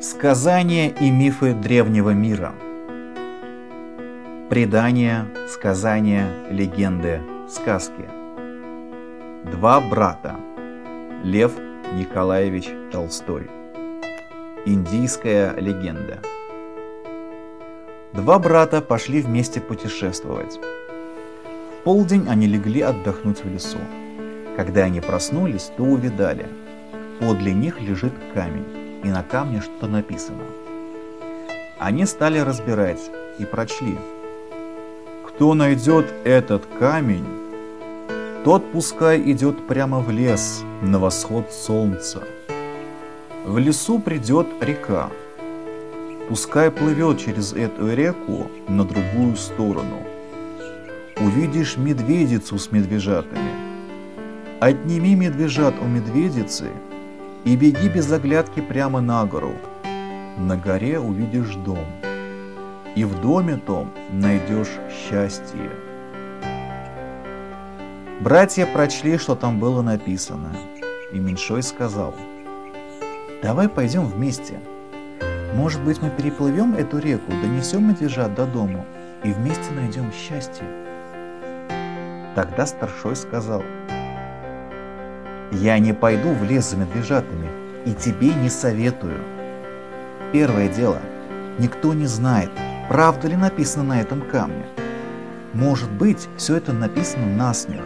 Сказания и мифы древнего мира. Предания, сказания, легенды, сказки. Два брата. Лев Николаевич Толстой. Индийская легенда. Два брата пошли вместе путешествовать. В полдень они легли отдохнуть в лесу. Когда они проснулись, то увидали. Подле них лежит камень и на камне что-то написано. Они стали разбирать и прочли. Кто найдет этот камень, тот пускай идет прямо в лес на восход солнца. В лесу придет река. Пускай плывет через эту реку на другую сторону. Увидишь медведицу с медвежатами. Отними медвежат у медведицы – и беги без оглядки прямо на гору. На горе увидишь дом, и в доме том найдешь счастье. Братья прочли, что там было написано, и Меньшой сказал, «Давай пойдем вместе. Может быть, мы переплывем эту реку, донесем медвежат до дому и вместе найдем счастье». Тогда старшой сказал, я не пойду в лес за медвежатами и тебе не советую. Первое дело. Никто не знает, правда ли написано на этом камне. Может быть, все это написано на смех.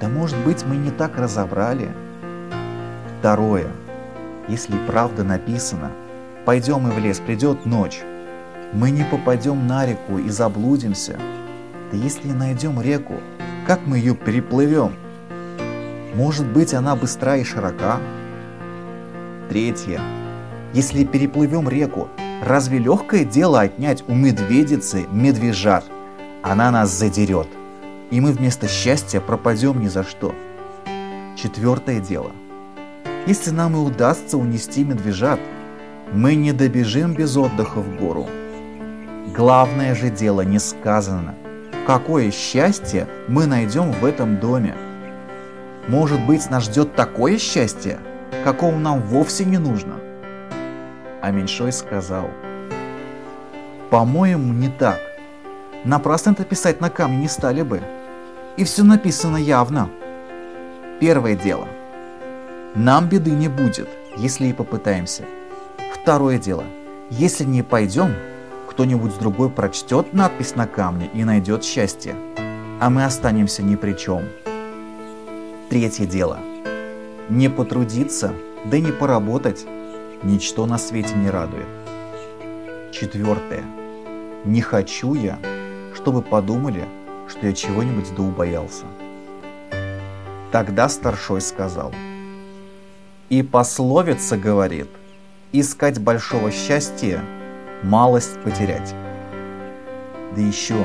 Да может быть, мы не так разобрали. Второе. Если правда написано, пойдем и в лес, придет ночь. Мы не попадем на реку и заблудимся. Да если найдем реку, как мы ее переплывем? Может быть, она быстра и широка? Третье. Если переплывем реку, разве легкое дело отнять у медведицы медвежат? Она нас задерет, и мы вместо счастья пропадем ни за что. Четвертое дело. Если нам и удастся унести медвежат, мы не добежим без отдыха в гору. Главное же дело не сказано. Какое счастье мы найдем в этом доме. Может быть, нас ждет такое счастье, какого нам вовсе не нужно. А Меньшой сказал, по-моему, не так. Напрасно это писать на камне не стали бы. И все написано явно. Первое дело. Нам беды не будет, если и попытаемся. Второе дело. Если не пойдем, кто-нибудь другой прочтет надпись на камне и найдет счастье, а мы останемся ни при чем. Третье дело. Не потрудиться, да не поработать, ничто на свете не радует. Четвертое. Не хочу я, чтобы подумали, что я чего-нибудь да убоялся. Тогда старшой сказал. И пословица говорит, искать большого счастья, малость потерять. Да еще,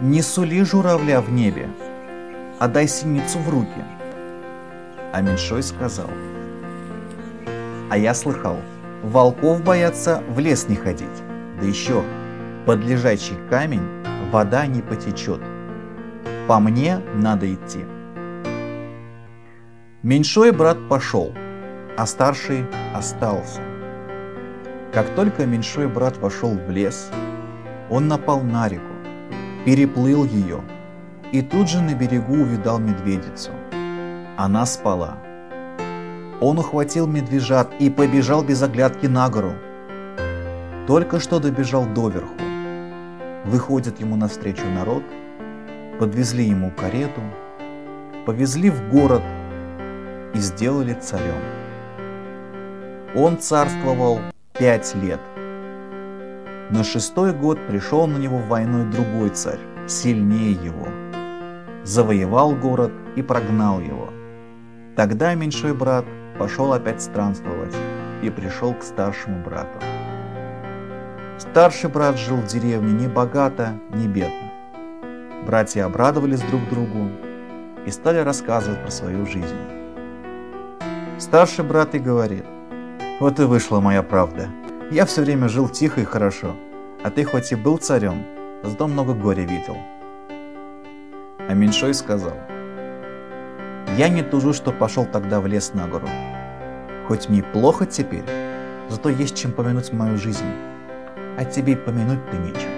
не сули журавля в небе, отдай синицу в руки. А меньшой сказал, а я слыхал, волков боятся в лес не ходить, да еще под лежачий камень вода не потечет. По мне надо идти. Меньшой брат пошел, а старший остался. Как только меньшой брат вошел в лес, он напал на реку, переплыл ее – и тут же на берегу увидал медведицу. Она спала. Он ухватил медвежат и побежал без оглядки на гору. Только что добежал доверху. Выходит ему навстречу народ, подвезли ему карету, повезли в город и сделали царем. Он царствовал пять лет. На шестой год пришел на него войной другой царь, сильнее его – завоевал город и прогнал его. Тогда меньшой брат пошел опять странствовать и пришел к старшему брату. Старший брат жил в деревне не богато, не бедно. Братья обрадовались друг другу и стали рассказывать про свою жизнь. Старший брат и говорит, вот и вышла моя правда. Я все время жил тихо и хорошо, а ты хоть и был царем, зато много горя видел. А Меньшой сказал, «Я не тужу, что пошел тогда в лес на гору. Хоть мне и плохо теперь, зато есть чем помянуть мою жизнь, а тебе помянуть-то нечем.